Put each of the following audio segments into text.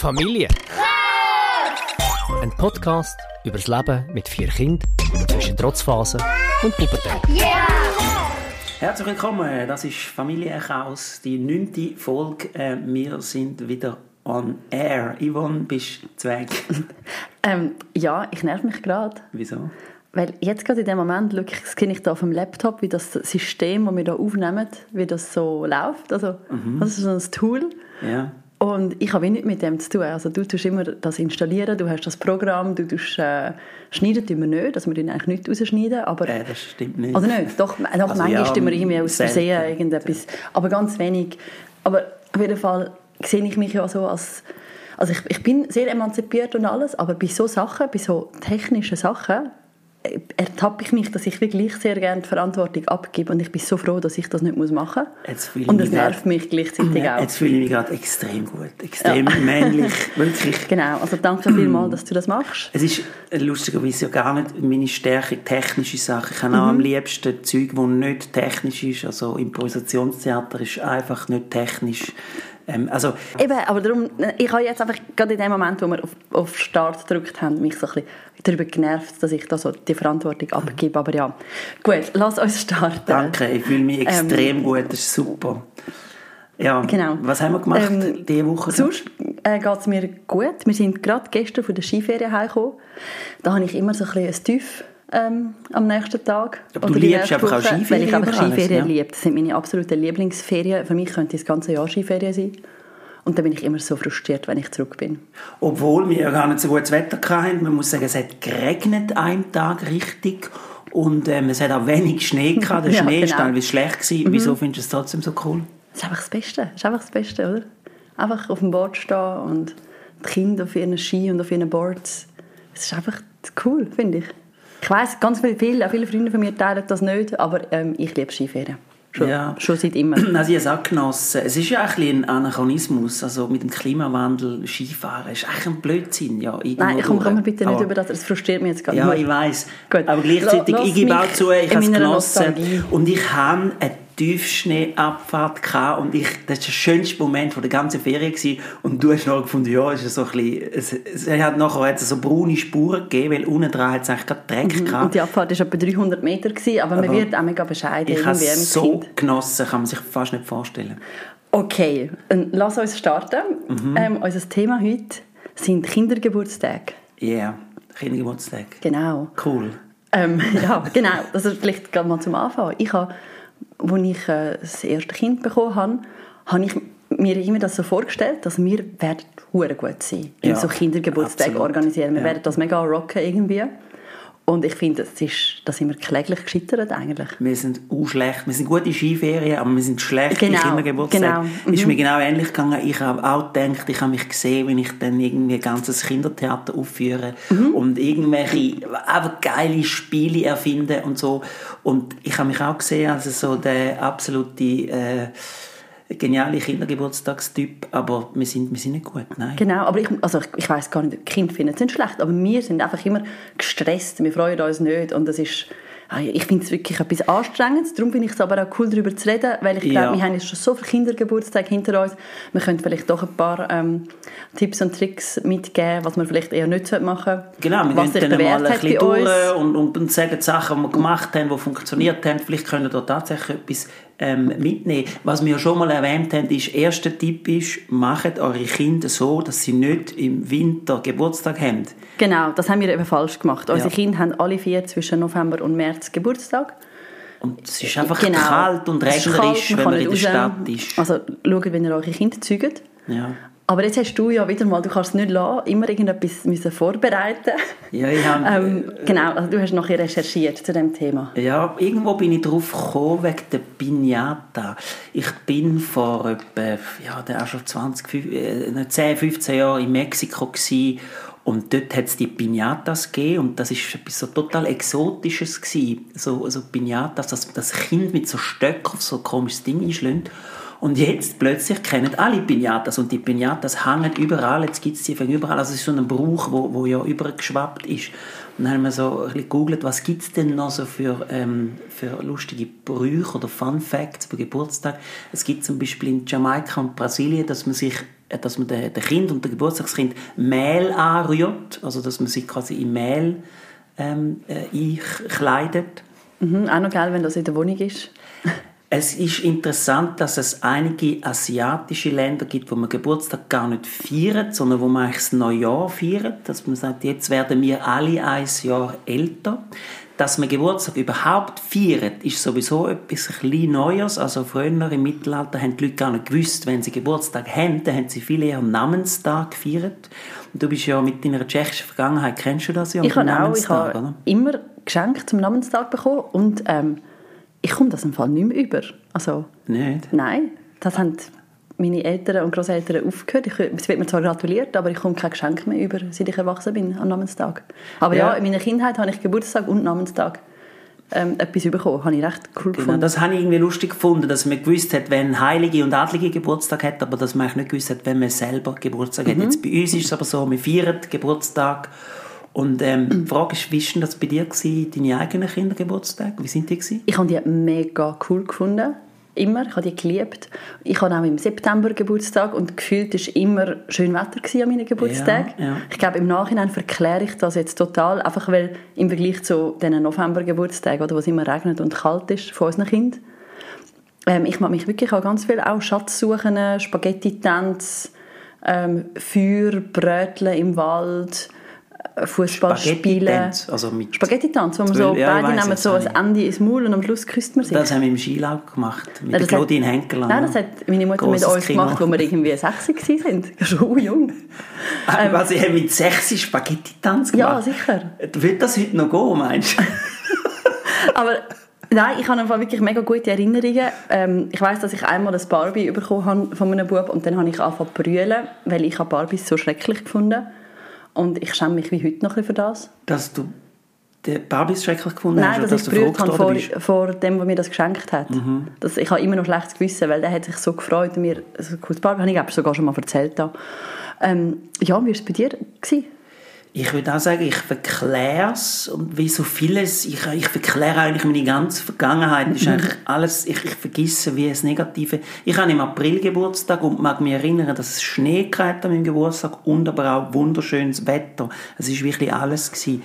Familie. Ein Podcast über das Leben mit vier Kindern zwischen Trotzphasen und Pubertät. Herzlich willkommen, das ist Familienchaos, die neunte Folge. Äh, Wir sind wieder on air. Yvonne, bist du weg? Ähm, ja, ich nerv mich gerade. Wieso? Weil jetzt gerade in dem Moment schaue ich, sehe ich da auf dem Laptop, wie das System, das wir da aufnehmen, wie das so läuft. Also, das ist so ein Tool. Ja. Und ich habe wenig mit dem zu tun. Also du tust immer das installieren, du hast das Programm, du tust, äh, schneiden tun wir nicht, dass wir den eigentlich nicht rausschneiden, aber... Äh, das stimmt nicht. Also nicht, doch, doch Also manchmal ja, tun wir irgendwie aus Versehen irgendetwas, aber ganz wenig. Aber auf jeden Fall sehe ich mich ja so als... Also ich, ich bin sehr emanzipiert und alles, aber bei so Sachen, bei so technischen Sachen, ertappe ich mich, dass ich wirklich sehr gerne die Verantwortung abgebe und ich bin so froh, dass ich das nicht machen muss. Und das nervt grad- mich gleichzeitig auch. Jetzt fühle ich mich gerade extrem gut, extrem männlich, wirklich. Genau, also danke vielmals, dass du das machst. Es ist äh, lustigerweise ja gar nicht meine Stärke, technische Sachen. Ich habe auch Mhm. am liebsten Zeug, das nicht technisch ist. Also Improvisationstheater ist einfach nicht technisch. Ähm, also Eben, aber darum, ich habe jetzt einfach gerade in dem Moment, wo wir auf, auf Start gedrückt haben, mich so ein bisschen darüber genervt, dass ich da so die Verantwortung abgebe. Aber ja, gut, lass uns starten. Danke, ich fühle mich extrem gut, das ist super. Ja, Ähm, Genau. was haben wir gemacht Ähm, diese Woche? Sonst äh, geht es mir gut. Wir sind gerade gestern von der Skiferie heimgekommen. Da habe ich immer so ein bisschen ein Tief ähm, am nächsten Tag. Aber du liebst einfach auch Skiferien Weil ich einfach Skiferien ja. liebe. Das sind meine absoluten Lieblingsferien. Für mich könnte das ganze Jahr Skiferien sein. Und dann bin ich immer so frustriert, wenn ich zurück bin. Obwohl wir ja gar nicht so gutes Wetter hatten. Man muss sagen, es hat geregnet einen Tag richtig. Und ähm, es hat auch wenig Schnee gehabt. Der Ja, Schnee war genau. teilweise schlecht. Gewesen. Wieso findest du es trotzdem so cool? Das ist einfach das Beste. Das ist einfach das Beste, oder? Einfach auf dem Board stehen und die Kinder auf ihren Ski und auf ihren Boards. Es ist einfach cool, finde ich. Ich weiss, ganz viele, viele, auch viele Freunde von mir teilen das nicht, aber ähm, ich liebe Skiferien. Schon, Ja. schon seit immer. Also ich habe es auch genossen. Es ist ja ein, bisschen ein Anachronismus. Also mit dem Klimawandel Skifahren ist eigentlich ein Blödsinn. Ja, Nein, komm, durch. komm bitte nicht Aber- über das, das frustriert mich jetzt gerade. Ja, ich weiß. Aber gleichzeitig, Lass ich gebe auch zu, ich habe es genossen. Nostalgie. Und ich habe eine Tiefschneeabfahrt gehabt und ich, das war der schönste Moment von der ganzen Ferien gewesen. Und du hast noch gefunden, ja, ist so ein bisschen, es, es hat nachher hat es so braune Spuren gegeben, weil unten dran hat es eigentlich gerade Dreck Und gehabt. die Abfahrt war etwa 300 Meter, gewesen, aber, man Aber wird auch mega bescheiden Ich habe es so Kind. genossen, kann man sich fast nicht vorstellen. Okay, lass uns starten. Mhm. Ähm, unser Thema heute sind Kindergeburtstage. Ja, yeah. Kindergeburtstag. Genau. Cool. Ähm, ja, genau. Das ist vielleicht gerade mal zum Anfang. Ich habe, als ich äh, das erste Kind bekommen habe, habe ich mir immer das so vorgestellt, dass wir werden gut sein, in Ja, so Kindergeburtstage absolut. organisieren. Wir Ja. werden das mega rocken irgendwie. Und ich finde, das ist, da sind wir kläglich gescheitert eigentlich. Wir sind auch schlecht. Wir sind gute Skiferien, aber wir sind schlecht Genau, in Kindergeburtstag. genau. Ist Mhm. mir genau ähnlich gegangen. Ich habe auch gedacht, ich habe mich gesehen, wenn ich dann irgendwie ein ganzes Kindertheater aufführe Mhm. und irgendwelche einfach geile Spiele erfinde und so. Und ich habe mich auch gesehen als so der absolute äh, geniale Kindergeburtstagstyp, aber wir sind, wir sind nicht gut, nein. Genau, aber ich, also ich, ich weiß gar nicht, Kinder finden es nicht schlecht, aber wir sind einfach immer gestresst, wir freuen uns nicht und das ist, ah, ich finde es wirklich etwas Anstrengendes, darum finde ich es aber auch cool, darüber zu reden, weil ich Ja. glaube, wir haben jetzt schon so viele Kindergeburtstage hinter uns, wir können vielleicht doch ein paar ähm, Tipps und Tricks mitgeben, was man vielleicht eher nicht machen sollte, Genau, wir was gehen dann mal ein bisschen durch und, und, und sagen die Sachen, die wir gemacht haben, die funktioniert haben. Vielleicht können wir da tatsächlich etwas ähm, mitnehmen. Was wir ja schon mal erwähnt haben, ist, erster Tipp ist, macht eure Kinder so, dass sie nicht im Winter Geburtstag haben. Genau, das haben wir eben falsch gemacht. Unsere Ja. Kinder haben alle vier zwischen November und März Geburtstag. Und es ist einfach Genau. kalt und regnerisch, wenn man in der raus. Stadt ist. Also schaut, wenn ihr eure Kinder zeugt. Ja. Aber jetzt hast du ja wieder mal, du kannst es nicht lassen, immer irgendetwas müssen vorbereiten. Ja, ich habe, ähm, genau, also du hast bisschen recherchiert zu dem Thema. Ja, irgendwo bin ich drauf gekommen wegen der Piñata. Ich bin vor etwa, ja, auch schon 20, fünf- äh, 10, 15 Jahren in Mexiko gewesen. und dort hat es die Piñatas gegeben und das ist etwas so total Exotisches gewesen. So, so Piñatas, dass das Kind mit so Stöcken auf so ein komisches Ding einschlägt. Und jetzt plötzlich kennen alle Piñatas und die Piñatas hängen überall, jetzt gibt es von überall, also es ist so ein Brauch, wo, wo ja übergeschwappt ist. Und dann haben wir so ein bisschen gegoogelt, was gibt es denn noch so für, ähm, für lustige Brüche oder Fun Facts bei Geburtstag. Es gibt zum Beispiel in Jamaika und Brasilien, dass man sich äh, dass man den, Kind und den Geburtstagskind Mehl anrührt, also dass man sie quasi in Mehl ähm, äh, einkleidet. Mhm, auch noch geil, wenn das in der Wohnung ist. Es ist interessant, dass es einige asiatische Länder gibt, wo man Geburtstag gar nicht feiert, sondern wo man eigentlich das Neujahr feiert. Dass man sagt, jetzt werden wir alle ein Jahr älter. Dass man Geburtstag überhaupt feiert, ist sowieso etwas ein bisschen Neues. Also früher im Mittelalter haben die Leute gar nicht gewusst, wenn sie Geburtstag haben, dann haben sie viel eher Namenstag gefeiert. Und du bist ja mit deiner tschechischen Vergangenheit, kennst du das ja? Ich habe auch, ich habe immer Geschenke zum Namenstag bekommen und ähm, ich komme das im Fall nicht mehr über. Also, Nicht? Nein, das haben meine Eltern und Großeltern aufgehört. Ich, es wird mir zwar gratuliert, aber ich komme kein Geschenk mehr über, seit ich erwachsen bin, am Namenstag. Aber ja, Ja. in meiner Kindheit habe ich Geburtstag und Namenstag ähm, etwas bekommen. Habe ich recht cool Genau, gefunden. das habe ich irgendwie lustig gefunden, dass man gewusst hat, wenn Heilige und Adlige Geburtstag hat, aber dass man nicht gewusst hat, wenn man selber Geburtstag Mhm. hat. Jetzt bei uns ist es aber so, wir feiern Geburtstag und ähm, die Frage ist, wie war das bei dir, gewesen, deine eigenen Kindergeburtstage? Wie sind die? Gewesen? Ich habe die mega cool gefunden. Immer. Ich habe die geliebt. Ich hatte auch im September Geburtstag und gefühlt war immer schön Wetter an meinen Geburtstagen. Ja, ja. Ich glaube, im Nachhinein verkläre ich das jetzt total, einfach weil im Vergleich zu den November-Geburtstagen, oder, wo es immer regnet und kalt ist, von unseren Kindern, ähm, ich mag mich wirklich an ganz viel auch Schatzsuchen, Spaghetti-Tanz, ähm, Feuer, Bröteln im Wald, Fußball spielen. Spaghetti-Tanz, also mit Spaghetti-Tanz, wo man so, ja, beide nehmen das so habe ein Ende ins Maul und am Schluss küsst man sich. Das haben wir im Skilager gemacht, mit Nein, das Claudine Henkeler. Nein, das hat meine Mutter mit uns Kino. gemacht, als wir irgendwie sechs waren. Schon jung. Ah, Was, ich habe mit sechs Spaghetti-Tanz Ja, gemacht? sicher. Wird das heute noch gehen, meinst du? Aber nein, ich habe einfach wirklich mega gute Erinnerungen. Ähm, ich weiß, dass ich einmal ein Barbie bekommen habe von einem Bub und dann habe ich angefangen zu brüllen, weil ich habe Barbies so schrecklich gefunden. Und ich schäme mich wie heute noch ein bisschen für das. Dass du den Barbies schrecklich gefunden Nein, hast, dass oder ich dass du gebrüllt habe vor, vor dem, der mir das geschenkt hat. Mhm. Das, ich habe immer noch schlechtes Gewissen, weil der hat sich so gefreut und mir so ein cooles Barbie, habe ich sogar schon mal erzählt. Da. Ähm, ja, wie war es bei dir? Gewesen? Ich würde auch sagen, ich verkläre es und wie so vieles, ich, ich verkläre eigentlich meine ganze Vergangenheit. Das ist eigentlich alles, ich, ich vergesse wie das Negative. Ich habe im April Geburtstag und mag mich erinnern, dass es Schnee gehabt an meinem Geburtstag und aber auch wunderschönes Wetter. Es ist wirklich alles gewesen.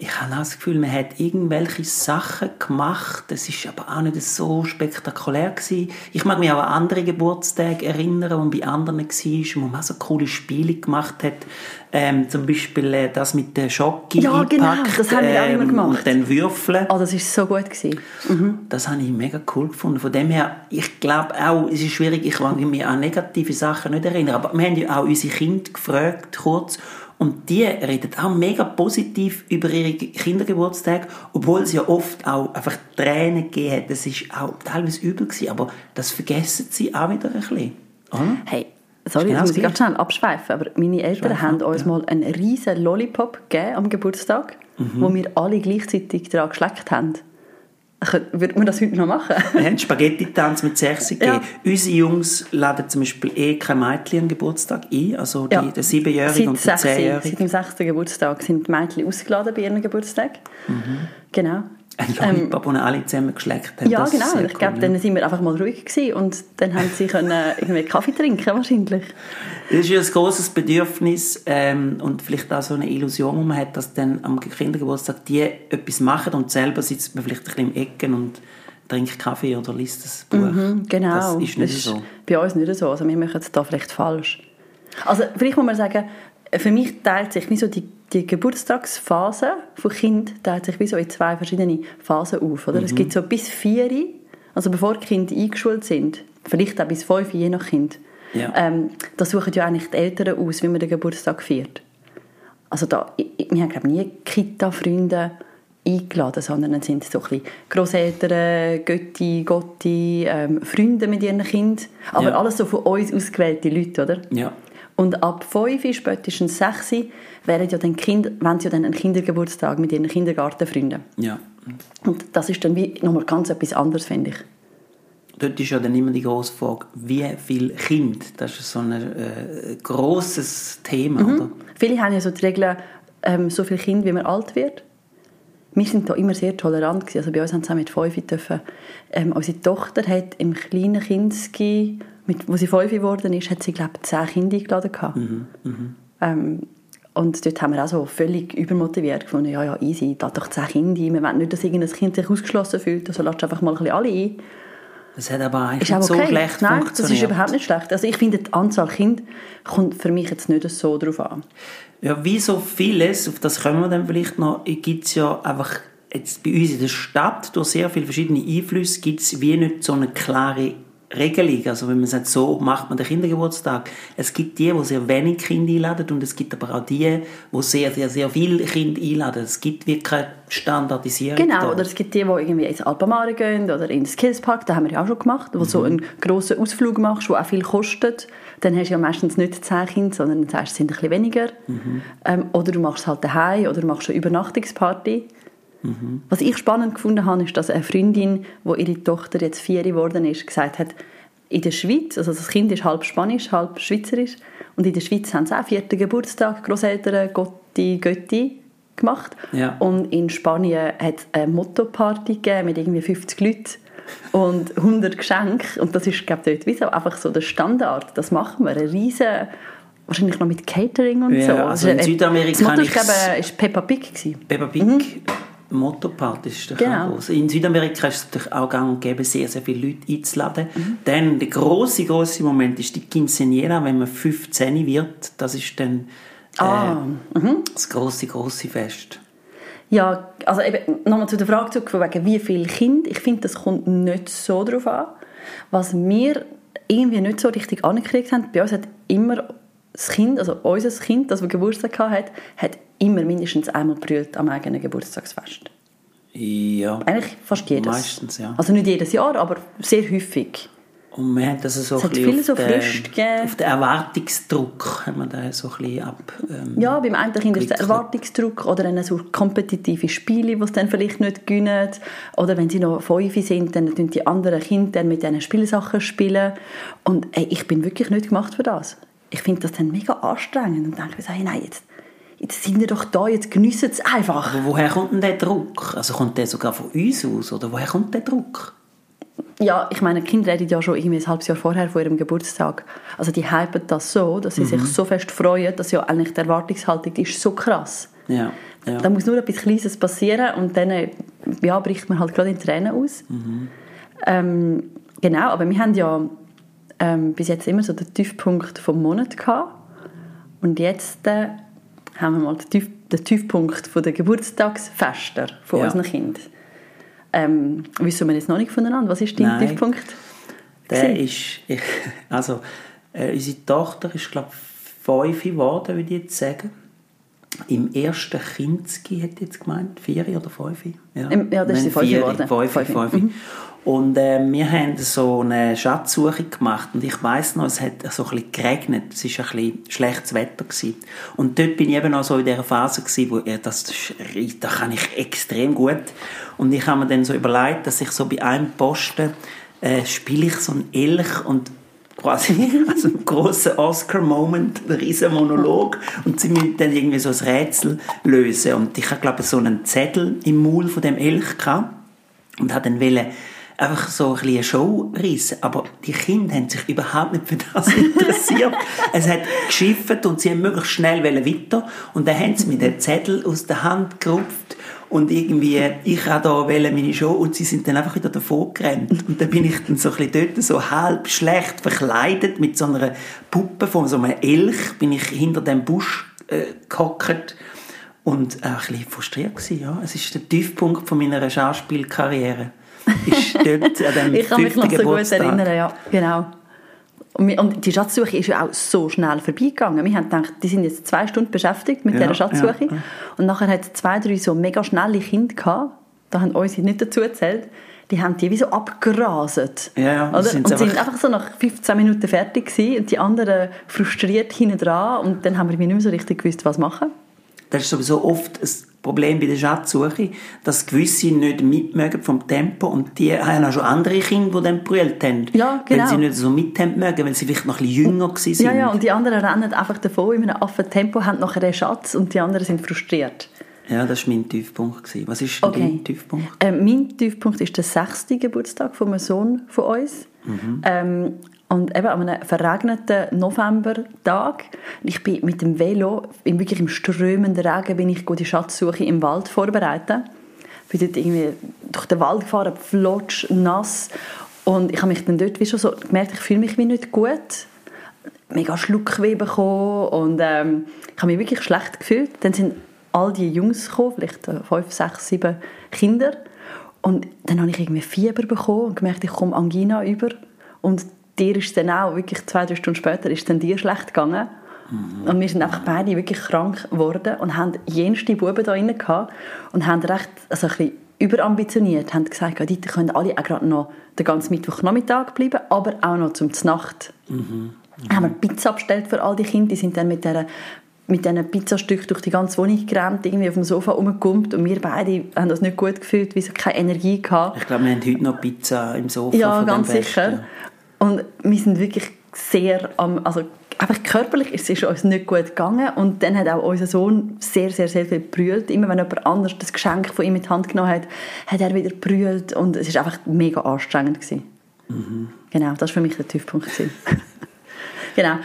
Ich habe auch das Gefühl, man hat irgendwelche Sachen gemacht. Das ist aber auch nicht so spektakulär gewesen. Ich mag mich auch an andere Geburtstage erinnern, wo man bei anderen war, wo man auch so coole Spiele gemacht hat. Ähm, zum Beispiel äh, das mit der Schocke Ja, genau, das haben wir auch immer gemacht. Und dann würfeln. Oh, das war so gut. Gewesen. Das habe ich mega cool gefunden. Von dem her, ich glaube auch, es ist schwierig, ich kann mich an negative Sachen nicht erinnern, aber wir haben ja auch unsere Kinder gefragt, kurz, und die reden auch mega positiv über ihre Kindergeburtstage, obwohl es ja oft auch einfach Tränen gegeben hat. Das ist auch teilweise übel gewesen, aber das vergessen sie auch wieder ein bisschen. Oder? Hey, sorry, Genau jetzt muss das ich ganz schnell abschweifen, aber meine Eltern Schweif haben ab, uns ja. mal einen riesen Lollipop gegeben am Geburtstag, Mhm. wo wir alle gleichzeitig daran geschleckt haben. Würde man das heute noch machen? Wir haben Spaghetti-Tanz mit 6 gegeben. Ja. Unsere Jungs laden zum Beispiel eh kein Mädchen an Geburtstag ein, also die, Ja. der 7-Jährige und der sechs- 10-Jährige. Seit dem sechsten Geburtstag sind die Mädchen ausgeladen bei ihrem Geburtstag. Genau. Ein Lollipop, den alle zusammen geschleckt haben. Ja, das ist genau. Ich glaube, cool, dann sind wir einfach mal ruhig gewesen und dann haben sie können irgendwie Kaffee trinken wahrscheinlich. Das ist ja ein grosses Bedürfnis ähm, und vielleicht auch so eine Illusion, die man hat, dass dann am Kindergeburtstag die etwas machen und selber sitzt man vielleicht ein bisschen im Ecken und trinkt Kaffee oder liest das Buch. Genau. Das ist nicht so. bei uns nicht so. Also wir machen es da vielleicht falsch. Also vielleicht muss man sagen, für mich teilt sich wie so die, die Geburtstagsphase von Kind teilt sich wie so in zwei verschiedene Phasen auf. Oder? Mhm. Es gibt so bis vier, also bevor die Kinder eingeschult sind, vielleicht auch bis fünf, je nach Kind. Ja. Ähm, da suchen ja eigentlich die Eltern aus, wie man den Geburtstag feiert. Also da, ich, wir haben glaube nie Kita-Freunde eingeladen, sondern dann sind es so ein bisschen Grosseltern, Götti, Gotti, ähm, Freunde mit ihren Kindern. Aber Ja. alles so von uns ausgewählte Leute, oder? Ja. Und ab 5, spätestens 6, wären ja dann Kinder, wenn sie ja dann einen Kindergeburtstag mit ihren Kindergartenfreunden. ja. Und das ist dann wie nochmal ganz etwas anderes, finde ich. Dort ist ja dann immer die grosse Frage, wie viele Kinder? Das ist so ein äh, grosses Thema, Mhm. oder? Viele haben ja so die Regel, ähm, so viele Kinder, wie man alt wird. Wir sind da immer sehr tolerant gewesen. Also bei uns haben sie auch mit fünf dürfen. Ähm, unsere Tochter hat im kleinen Kinski, mit, wo sie fünf geworden ist, hat sie, glaube ich, zehn Kinder eingeladen gehabt. Ähm, und dort haben wir auch so völlig übermotiviert gefunden, ja, ja, easy, da doch zehn Kinder, wir wollen nicht, dass irgendein Kind sich ausgeschlossen fühlt, also lasst einfach mal ein bisschen alle ein. Das hat aber eigentlich nicht okay. so schlecht Nein, das funktioniert. ist überhaupt nicht schlecht. Also ich finde, die Anzahl Kinder kommt für mich jetzt nicht so drauf an. Ja, wie so vieles, auf das kommen wir dann vielleicht noch, gibt es ja einfach jetzt bei uns in der Stadt durch sehr viele verschiedene Einflüsse gibt es wie nicht so eine klare Regelung. Also wenn man sagt, so macht man den Kindergeburtstag. Es gibt die, die sehr wenig Kinder einladen und es gibt aber auch die, die sehr, sehr, sehr viele Kinder einladen. Es gibt wirklich keine Standardisierung. Genau, da. oder es gibt die, die irgendwie ins Alpamare gehen oder in den Skillspark, das haben wir ja auch schon gemacht, wo Mhm. du so einen grossen Ausflug machst, der auch viel kostet. Dann hast du ja meistens nicht zehn Kinder, sondern dann sind ein bisschen weniger. Mhm. Ähm, oder du machst es halt daheim oder du machst eine Übernachtungsparty. Mhm. Was ich spannend gefunden habe, ist, dass eine Freundin, wo ihre Tochter jetzt vier geworden ist, gesagt hat, in der Schweiz, also das Kind ist halb Spanisch, halb Schweizerisch, und in der Schweiz haben sie auch vierten Geburtstag, Großeltern, Gotti, Götti gemacht. Ja. Und in Spanien hat es eine Motto-Party gegeben mit irgendwie 50 Leuten und 100 Geschenke. Und das ist, glaube ich, dort wie so einfach so der Standard. Das machen wir. Eine riesen, wahrscheinlich noch mit Catering und Ja, so. also in äh, Südamerika Das Motto, ich glaube, ist Peppa Pig gewesen. Peppa Pig Motto-Party ist doch Genau. auch groß. In Südamerika ist es natürlich auch gang und gäbe, sehr, sehr viele Leute einzuladen. Dann der große, große Moment ist die Quinceañera, wenn man 15 wird. Das ist dann äh, Ah, das große, große Fest. Ja, also eben, nochmal zu der Frage zurück, von wegen wie viele Kinder. Ich finde, das kommt nicht so drauf an. Was wir irgendwie nicht so richtig angekriegt haben, bei uns hat immer das Kind, also unser Kind, das wir Geburtstag hatte, hat immer mindestens einmal brüllt am eigenen Geburtstagsfest. Ja. Eigentlich fast jedes. Meistens, ja. Also nicht jedes Jahr, aber sehr häufig. Und wir haben das so Es ein bisschen viele auf, so den, auf den Erwartungsdruck haben wir da so ein bisschen ab. Ähm, Ja, beim einen Kind ist der. Erwartungsdruck oder dann so kompetitive Spiele, die sie dann vielleicht nicht gewinnen. Oder wenn sie noch fünf sind, dann tun die anderen Kinder mit diesen Spielsachen spielen. Und ey, ich bin wirklich nicht gemacht für das. Ich finde das dann mega anstrengend und denke mir so, hey, nein, jetzt, jetzt sind wir doch da, jetzt geniessen es einfach. aber woher kommt denn der Druck? Also kommt der sogar von uns aus? Oder woher kommt der Druck? Ja, ich meine, Kinder reden ja schon irgendwie ein halbes Jahr vorher vor ihrem Geburtstag. Also die hypen das so, dass sie sich so fest freuen, dass ja eigentlich die Erwartungshaltung ist so krass. Ja. ja. Da muss nur etwas Kleines passieren und dann äh, ja, bricht man halt gerade in Tränen aus. Ähm, genau, aber wir haben ja ähm, bis jetzt immer so den Tiefpunkt vom Monat gehabt. Und jetzt äh, haben wir mal den, Tief, den Tiefpunkt von der Geburtstagsfester von Ja. unseren Kindern. Ähm, wissen wir jetzt noch nicht voneinander. Was ist dein Nein. Tiefpunkt? Der ist, ich, also, äh, unsere Tochter ist, glaube ich, fünf geworden, würde ich jetzt sagen. Im ersten Kinski, hätte ich jetzt gemeint, vier oder fünf. Ja, ja, das ist sie fünf geworden. Mhm. Und äh, wir haben so eine Schatzsuche gemacht und ich weiß noch, es hat so ein bisschen geregnet, es war ein bisschen schlechtes Wetter. Gewesen. Und dort bin ich eben auch so in dieser Phase, gewesen, wo ja, das, ist- das kann ich extrem gut. Und ich habe mir dann so überlegt, dass ich so bei einem Posten äh, spiele ich so einen Elch und quasi also einen grossen Oscar-Moment, einen riesen Monolog und sie müssen dann irgendwie so ein Rätsel lösen. Und ich habe, glaube so einen Zettel im Maul von dem Elch gehabt und habe dann wollen, einfach so ein bisschen eine Show reissen. Aber die Kinder haben sich überhaupt nicht für das interessiert. es hat geschifft und sie haben möglichst schnell weiter. Und dann haben sie mir den Zettel aus der Hand gerupft und irgendwie, ich habe da wollen meine Show und sie sind dann einfach wieder davor gerannt. Und dann bin ich dann so ein bisschen dort so halb schlecht verkleidet mit so einer Puppe von so einem Elch, bin ich hinter dem Busch äh, gehockt und äh, ein bisschen frustriert gewesen, ja. Es ist der Tiefpunkt von meiner Schauspielkarriere. Ist dort an dem Ich kann mich noch so gut Geburtstag. erinnern, ja, genau. Und wir- Und die Schatzsuche ist ja auch so schnell vorbeigegangen. Wir haben gedacht, die sind jetzt zwei Stunden beschäftigt mit Ja, dieser Schatzsuche. ja, ja. Und nachher hat es zwei, drei so mega schnelle Kinder gehabt. Da haben unsere nicht dazu gezählt. Die haben die wie so abgeraset. Ja, ja, Oder? Und einfach- sind einfach so nach 15 Minuten fertig gewesen und die anderen frustriert hinten dran. Und dann haben wir nicht mehr so richtig gewusst, was machen. Das ist sowieso oft ein Problem bei der Schatzsuche, dass gewisse nicht mitmögen vom Tempo und die haben auch schon andere Kinder, die dann gebrüllt haben. Ja, genau. Weil sie nicht so mit haben mögen, weil sie vielleicht noch ein bisschen jünger sind. Ja, ja, und die anderen rennen einfach davon in einem affen Tempo, haben nachher einen Schatz und die anderen sind frustriert. Ja, das war mein Tiefpunkt. gewesen. Was ist Okay. dein Tiefpunkt? Ähm, mein Tiefpunkt ist der sechste Geburtstag von einem Sohn von uns. Ähm, Und eben an einem verregneten Novembertag, ich bin mit dem Velo, in wirklich im strömenden Regen, bin ich die Schatzsuche im Wald vorbereitet. Ich bin dort irgendwie durch den Wald gefahren, flotsch, nass. Und ich habe mich dann dort wie schon so gemerkt, ich fühle mich wie nicht gut. Mega Schluckweh bekommen und ähm, ich habe mich wirklich schlecht gefühlt. Dann sind all die Jungs gekommen, vielleicht äh, fünf, sechs, sieben Kinder. Und dann habe ich irgendwie Fieber bekommen und gemerkt, ich komme Angina über. Und dir ist dann auch, wirklich zwei, drei Stunden später, ist dann dir schlecht gegangen. Mhm. Und wir sind einfach beide wirklich krank geworden und haben jenste Buben da drin gehabt und haben recht, also ein bisschen überambitioniert, haben gesagt, die können alle auch gerade noch den ganzen Mittwochnachmittag bleiben, aber auch noch zum Znacht. Mhm. Mhm. Haben wir Pizza bestellt für all die Kinder, die sind dann mit dieser mit diesen Pizzastücken durch die ganze Wohnung gerannt, irgendwie auf dem Sofa rumgekumpelt und wir beide haben das nicht gut gefühlt, weil sie keine Energie hatten. Ich glaube, wir haben heute noch Pizza im Sofa Ja, ganz sicher. Und wir sind wirklich sehr am, also einfach körperlich ist es uns nicht gut gegangen und dann hat auch unser Sohn sehr, sehr, sehr viel brüllt. Immer wenn jemand anders das Geschenk von ihm in die Hand genommen hat, hat er wieder brüllt und es war einfach mega anstrengend gewesen. Mhm. Genau, das war für mich der Tiefpunkt. genau.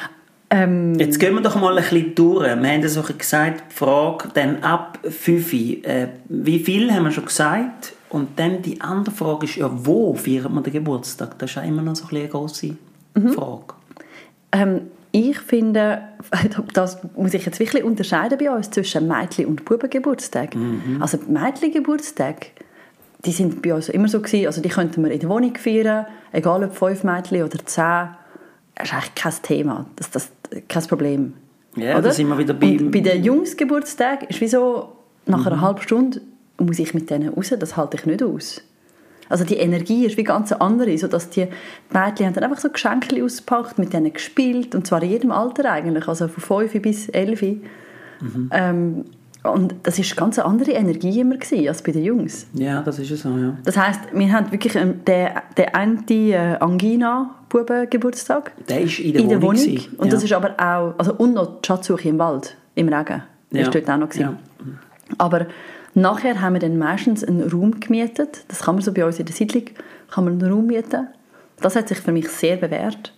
Ähm, Jetzt gehen wir doch mal ein bisschen durch. Wir haben so gesagt, die Frage dann ab 5 äh, Wie viel haben wir schon gesagt? Und dann die andere Frage ist ja, wo feiert man den Geburtstag? Das ist ja immer noch so ein eine grosse mhm. Frage. Ähm, ich finde, das muss ich jetzt wirklich unterscheiden bei uns zwischen Mädchen- und Bubengeburtstag. Mhm. Also Mädchengeburtstag, die sind bei uns immer so gewesen, also die könnten wir in der Wohnung feiern, egal ob fünf Mädchen oder zehn. Das ist eigentlich kein Thema, das, das kein Problem. Ja, da sind wir wieder bei... Und bei den Jungsgeburtstag ist wie so, nach mhm. einer halben Stunde muss ich mit denen raus, das halte ich nicht aus. Also die Energie ist wie ganz andere, so dass die Mädchen haben dann einfach so Geschenke ausgepackt, mit denen gespielt und zwar in jedem Alter eigentlich, also von 5 bis 11. Mhm. Ähm, und das ist ganz eine andere Energie immer gewesen, als bei den Jungs. Ja, das ist so, ja. Das heißt, wir haben wirklich ähm, den, den Anti-Angina-Buben-Geburtstag. Der ist in der, in der Wohnung. Wohnung. Und ja. das ist aber auch, also und noch die Schatzsuche im Wald, im Regen. Ja. ist dort auch noch gewesen. Ja. Aber Nachher haben wir dann meistens einen Raum gemietet. Das kann man so bei uns in der Siedlung, kann man einen Raum mieten. Das hat sich für mich sehr bewährt.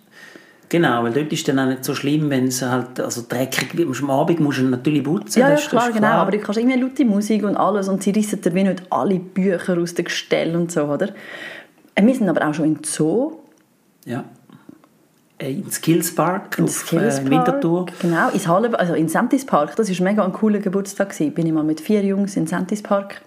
Genau, weil dort ist es dann auch nicht so schlimm, wenn es halt, also dreckig wird. Am Abend musst du natürlich putzen. Ja, ja klar, klar, genau. Aber du kannst immer laute Musik und alles und sie rissen dir wie nicht alle Bücher aus den Gestell und so, oder? Wir sind aber auch schon in Zoo. Ja. Äh, in Skills Park, in Skills äh, Winterthur. Genau, ins Halle, also in Santis Park. Das war mega ein cooler Geburtstag. Gewesen. Bin ich mal mit vier Jungs in Santis Park.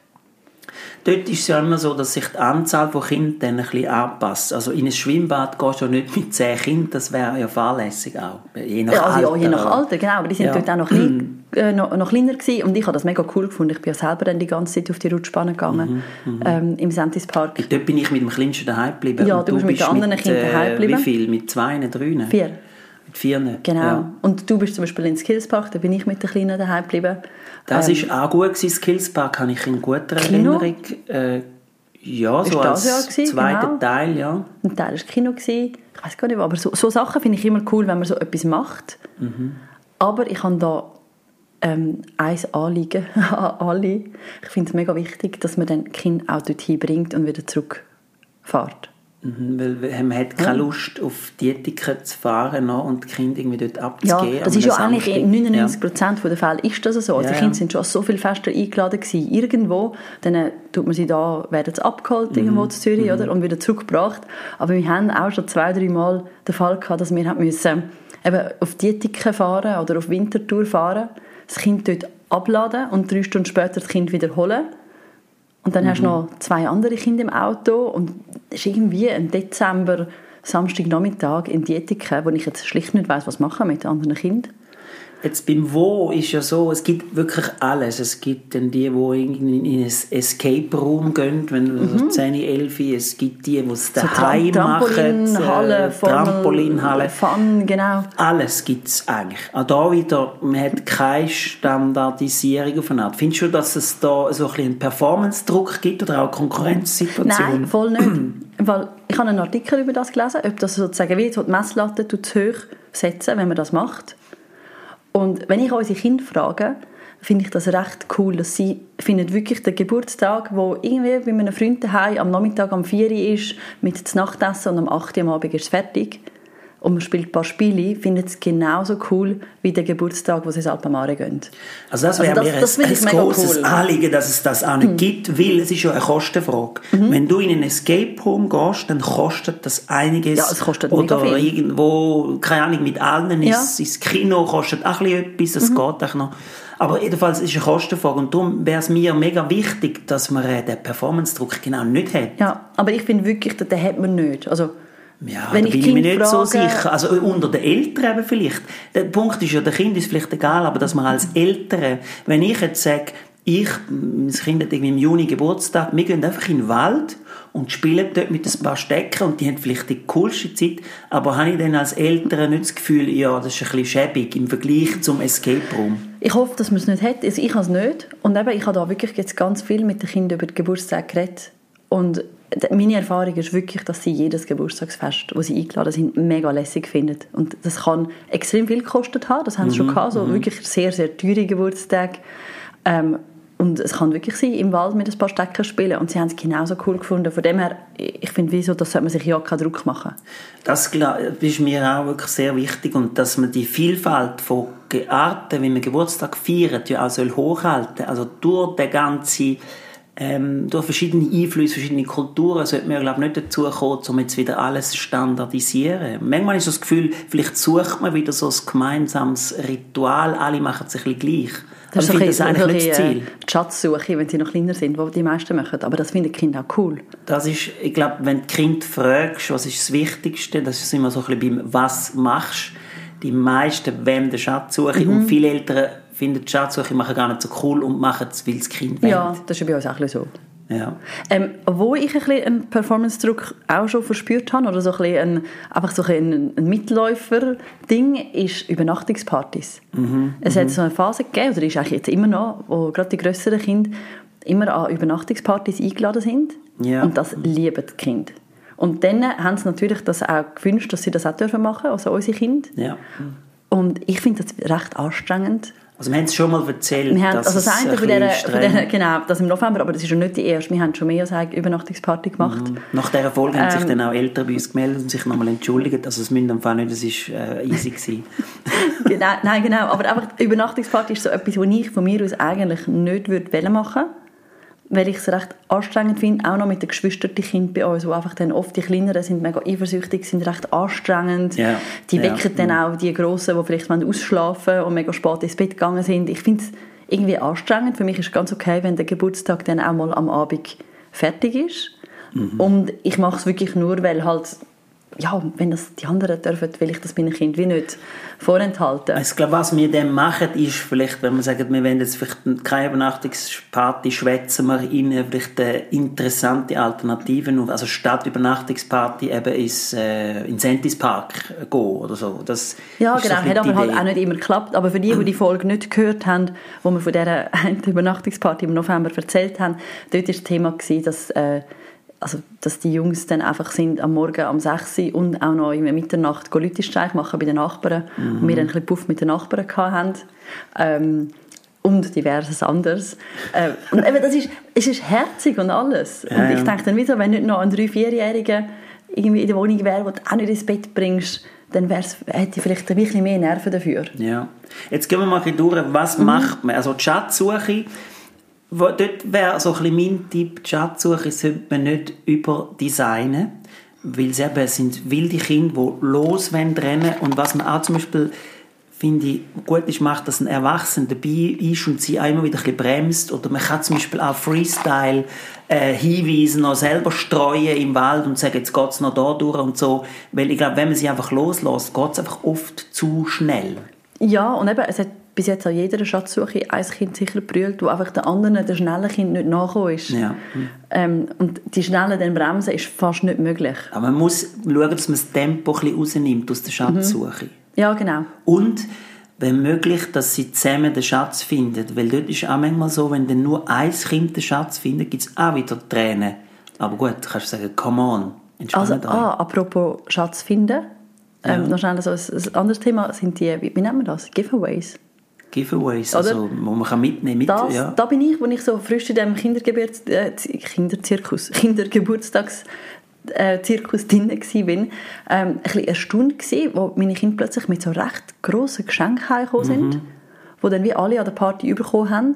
Dort ist es ja immer so, dass sich die Anzahl von Kindern dann ein bisschen anpasst. Also in ein Schwimmbad gehst du ja nicht mit zehn Kindern, das wäre ja fahrlässig auch. Je nach ja, also Alter. Ja, je nach Alter, genau. Aber die sind ja. dort auch noch, klein, äh, noch, noch, kleiner gewesen. Und ich habe das mega cool gefunden. Ich bin ja selber dann die ganze Zeit auf die Rutschbahn gegangen, mhm, mhm. ähm, im Santis Park. Und dort bin ich mit dem Kleinsten daheim geblieben. Ja, du, bist mit den anderen Kindern äh, daheim geblieben. Wie viel? Mit zwei, drei? Vier. Mit vier? Genau. Ja. Und du bist zum Beispiel in Skillspark, da bin ich mit den Kleinen daheim geblieben. Das ähm, auch gut gewesen, Skillspark, habe ich in guter Kino? Erinnerung. Äh, ja, so als gewesen, zweiter genau. Teil, ja. Ein Teil war Kino. Gewesen. Ich weiß gar nicht, aber so, so Sachen finde ich immer cool, wenn man so etwas macht. Mhm. Aber ich habe da ähm, ein Anliegen an alle. Ich finde es mega wichtig, dass man dann Kind auch dorthin bringt und wieder zurückfährt. Mhm, weil man hat keine Lust, auf Diätiken zu fahren und die Kinder irgendwie dort abzugeben. Ja, das ist ja eigentlich in 99 Prozent ja. der Fälle ist das so. Also ja, die Kinder sind schon so viel fester eingeladen gewesen. Irgendwo, dann äh, tut man sie da, werden sie abgeholt mhm. irgendwo in Zürich mhm. oder, und wieder zurückgebracht. Aber wir haben auch schon zwei, drei Mal den Fall gehabt, dass wir haben müssen, eben auf Diätiken fahren oder auf Wintertour fahren, das Kind dort abladen und drei Stunden später das Kind wieder holen und dann hast du mhm. noch zwei andere Kinder im Auto und ist irgendwie im Dezember, Samstagnachmittag in Dietiken, wo ich jetzt schlicht nicht weiß, was machen mit anderen Kindern. Jetzt beim Wo ist ja so, es gibt wirklich alles. Es gibt dann die, die in ein Escape Room gehen, wenn mhm. so 10, 11, es gibt die, die es daheim so machen. Trampolinhalle, äh, Trampolinhalle. Fun, genau. Alles gibt es eigentlich. Auch da wieder, man hat keine Standardisierung auf eine Art. Findest du, dass es da so ein bisschen einen Performance-Druck gibt oder auch Konkurrenzsituation? Nein, voll nicht. Weil ich habe einen Artikel über das gelesen, ob das sozusagen wie die Messlatte zu hoch setzen, wenn man das macht. Und wenn ich unsere Kinder frage, finde ich das recht cool, dass sie finden wirklich den Geburtstag, wo irgendwie bei einem Freund daheim am Nachmittag am 4 Uhr ist, mit dem Nachtessen und am 8 Uhr am Abend ist es fertig, und man spielt ein paar Spiele, findet es genauso cool wie der Geburtstag, wo sie ins Alpamare gehen. Also das wäre Also mir das- das ein, ein grosses cool. Anliegen, dass es das auch nicht gibt, weil es ist ja eine Kostenfrage. Wenn du in einen Escape Room gehst, dann kostet das einiges. Ja, es kostet Oder irgendwo, keine Ahnung, mit allen Ja. ins, ins Kino kostet auch ein bisschen etwas, das geht auch noch. Aber jedenfalls ist es eine Kostenfrage und darum wäre es mir mega wichtig, dass man den Performance-Druck genau nicht hat. Ja, aber ich finde wirklich, den hat man nicht. Also, Ja, Wenn da ich bin ich mir nicht so sicher. Also unter den Eltern eben vielleicht. Der Punkt ist ja, der Kind ist vielleicht egal, aber dass man als Eltern, wenn ich jetzt sage, ich, das Kind hat irgendwie im Juni Geburtstag, wir gehen einfach in den Wald und spielen dort mit ein paar Stecken und die haben vielleicht die coolste Zeit, aber habe ich dann als Eltern nicht das Gefühl, ja, das ist ein bisschen schäbig im Vergleich zum Escape Room? ich hoffe, dass man es nicht hat. Also ich habe es nicht. Und eben, ich habe da wirklich jetzt ganz viel mit den Kindern über den Geburtstag geredet. Und meine Erfahrung ist wirklich, dass sie jedes Geburtstagsfest, wo sie eingeladen sind, mega lässig finden. Und das kann extrem viel gekostet haben. Das haben sie schon gehabt. So wirklich sehr, sehr teure Geburtstage. Ähm, und es kann wirklich sein, im Wald mit ein paar Stecken spielen. Und sie haben es genauso cool gefunden. Von dem her, ich finde, wieso, das sollte man sich ja keinen Druck machen. Das ist mir auch wirklich sehr wichtig und dass man die Vielfalt von Arten, wie man Geburtstag feiert, ja auch soll hochhalten. Also durch den ganzen ähm, durch verschiedene Einflüsse, verschiedene Kulturen sollte man glaube ich, nicht dazu kommen, um jetzt wieder alles zu standardisieren. Manchmal ist das Gefühl, vielleicht sucht man wieder so ein gemeinsames Ritual, alle machen es ein bisschen gleich. Ich ist finde ein das eigentlich nicht das Ziel. äh, Die Schatzsuche, wenn sie noch kleiner sind, was die meisten machen. Aber das finden die Kinder auch cool. Das ist, ich glaube, wenn du Kinder fragst, was ist das Wichtigste, das ist immer so ein bisschen beim «Was machst?», die meisten wollen die Schatzsuche Mhm. und viele Eltern finden die Schatzsuche machen gar nicht so cool und machen es, weil das Kind will. Ja, das ist bei uns auch ein bisschen so. ja. Ähm, wo ich ein bisschen einen Performance-Druck auch schon verspürt habe, oder so ein bisschen ein, einfach so ein, ein Mitläufer-Ding, ist Übernachtungspartys. Mhm, Es hat so eine Phase gegeben, oder ist eigentlich jetzt immer noch, wo gerade die grösseren Kinder immer an Übernachtungspartys eingeladen sind. Ja. Und das lieben die Kinder. Und dann haben sie natürlich das auch gewünscht, dass sie das auch dürfen machen, also unsere Kinder. ja. Und ich finde das recht anstrengend. Also wir haben es schon mal erzählt, Wir haben, dass also das es eine ein von dieser, von dieser, genau, das im November, aber das ist ja nicht die erste. Wir haben schon mehr als eine Übernachtungsparty gemacht. Nach dieser Folge haben sich Ähm. dann auch Eltern bei uns gemeldet und sich nochmal entschuldigt. Also es müssen Fall nicht, es war äh, easy. Gewesen. genau, nein, genau. Aber einfach die Übernachtungsparty ist so etwas, was ich von mir aus eigentlich nicht würde machen weil ich es recht anstrengend finde, auch noch mit den geschwisterten Kindern bei uns, wo einfach dann oft die Kleineren sind mega eifersüchtig, sind recht anstrengend. Ja. Die wecken dann auch die Grossen, die vielleicht ausschlafen und mega spät ins Bett gegangen sind. Ich finde es irgendwie anstrengend. Für mich ist es ganz okay, wenn der Geburtstag dann auch mal am Abend fertig ist. Mhm. Und ich mache es wirklich nur, weil halt, ja, wenn das die anderen dürfen, will ich das meinen Kind wie nicht vorenthalten. Ich glaube, was wir dann machen, ist vielleicht, wenn wir sagen, wir wollen jetzt vielleicht keine Übernachtungsparty, schwätzen wir ihnen vielleicht interessante Alternativen. Also statt Übernachtungsparty eben ins äh, in Sentis Park gehen oder so. Das Ja, so genau. bisschen Hat aber halt auch nicht immer geklappt. Aber für die, die die Folge nicht gehört haben, wo wir von dieser Übernachtungsparty im November erzählt haben, dort war das Thema, gewesen, dass, äh, also, dass die Jungs dann einfach sind am Morgen um 6 Uhr und auch noch in der Mitternacht Lütestreich machen bei den Nachbarn. Und wir dann ein bisschen Puff mit den Nachbarn hatten. Ähm, und diverses anderes. Äh, und eben, das ist, es ist herzig und alles. Ja, und ich denke dann wieder, wenn nicht noch ein 3-, 4-Jähriger irgendwie in der Wohnung wäre, wo du auch nicht ins Bett bringst, dann wär's, hätte ich vielleicht ein bisschen mehr Nerven dafür. Ja. Jetzt gehen wir mal durch, was Mhm. macht man? Also die Schatzsuche, dort wäre so ein mein Tipp, die Schatzsuche sollte man nicht überdesignen, weil es eben sind wilde Kinder, die los rennen und was man auch zum Beispiel finde ich, gut ist, macht, dass ein Erwachsener dabei ist und sie immer wieder ein bremst. Oder man kann zum Beispiel auch Freestyle äh, hinweisen oder selber streuen im Wald und sagen, jetzt geht es noch da durch und so. Weil ich glaube, wenn man sie einfach loslässt, geht es einfach oft zu schnell. Ja, und eben, es hat bis jetzt an jeder Schatzsuche ein Kind sicher brüllt, wo einfach der anderen, der schnellen Kind, nicht nachgekommen ist. Ja. Ähm, und die Schnellen dann bremsen ist fast nicht möglich. Aber man muss schauen, dass man das Tempo ein bisschen rausnimmt aus der Schatzsuche. Ja, genau. Und, wenn möglich, dass sie zusammen den Schatz finden. Weil dort ist auch manchmal so, wenn dann nur ein Kind den Schatz findet, gibt es auch wieder Tränen. Aber gut, du kannst sagen, come on, Also, euch. ah, apropos Schatz finden. Ähm, Ja. Noch schnell so ein, ein anderes Thema sind die, wie, wie nennt man das? Giveaways. Giveaways, Oder? also, wo man kann mitnehmen mit, Das, ja. Da bin ich, wo ich so frisch in dem Kindergeburts äh, Kinderzirkus, Kindergeburtstags äh, Zirkus drin war, ähm, ein bisschen erstaunt gewesen, wo meine Kinder plötzlich mit so recht grossen Geschenken heimgekommen sind, mhm. wo dann wie alle an der Party bekommen haben.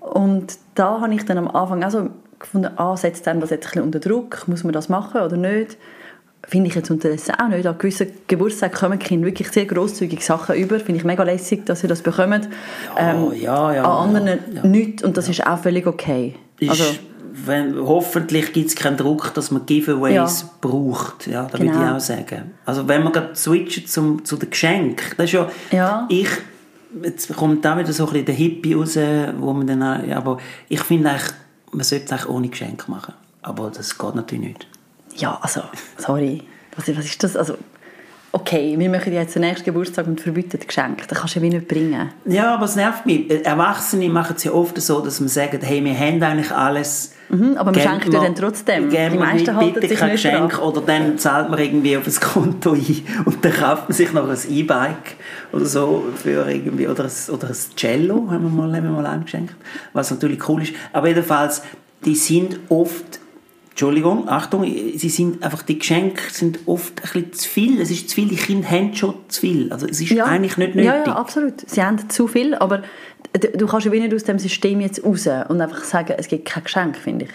Und da habe ich dann am Anfang auch so gefunden, ah, setzt einem das jetzt ein bisschen unter Druck, muss man das machen oder nicht? Finde ich jetzt unterdessen auch nicht. An gewissen Geburtstagen kommen die Kinder wirklich sehr grosszügig Sachen über. Finde ich mega lässig, dass sie das bekommen. Ja, ähm, ja, ja. An anderen ja, nicht und das ist auch völlig okay. Ist, also, wenn, hoffentlich gibt es keinen Druck, dass man Giveaways ja. braucht. Ja, da genau. würde ich auch sagen. Also wenn man gerade switchen zum, zu den Geschenken, das ist ja, ja. ich jetzt kommt da wieder so ein bisschen der Hippie raus, wo man dann auch, ja, aber ich finde eigentlich, man sollte es eigentlich ohne Geschenk machen. Aber das geht natürlich nicht. Ja, also, sorry. Was, was ist das? Also, okay, wir machen jetzt den nächsten Geburtstag und verbieten Geschenke. Das kannst du ja nicht bringen. Ja, aber es nervt mich. Erwachsene machen es ja oft so, dass man sagt, hey, wir haben eigentlich alles. Mhm, aber man schenkt dir dann trotzdem. Die meisten halten bitte sich kein Geschenk dran. oder dann zahlt man irgendwie auf das Konto ein und dann kauft man sich noch ein E-Bike oder so für irgendwie oder ein, oder ein Cello haben wir mal, haben wir mal angeschenkt, was natürlich cool ist. Aber jedenfalls, die sind oft Entschuldigung, Achtung, sie sind einfach, die Geschenke sind oft ein bisschen zu viel. Es ist zu viel, die Kinder haben schon zu viel. Also es ist ja. eigentlich nicht nötig. Ja, ja, absolut. Sie haben zu viel, aber du kannst ja nicht aus dem System jetzt raus und einfach sagen, es gibt kein Geschenk, finde ich.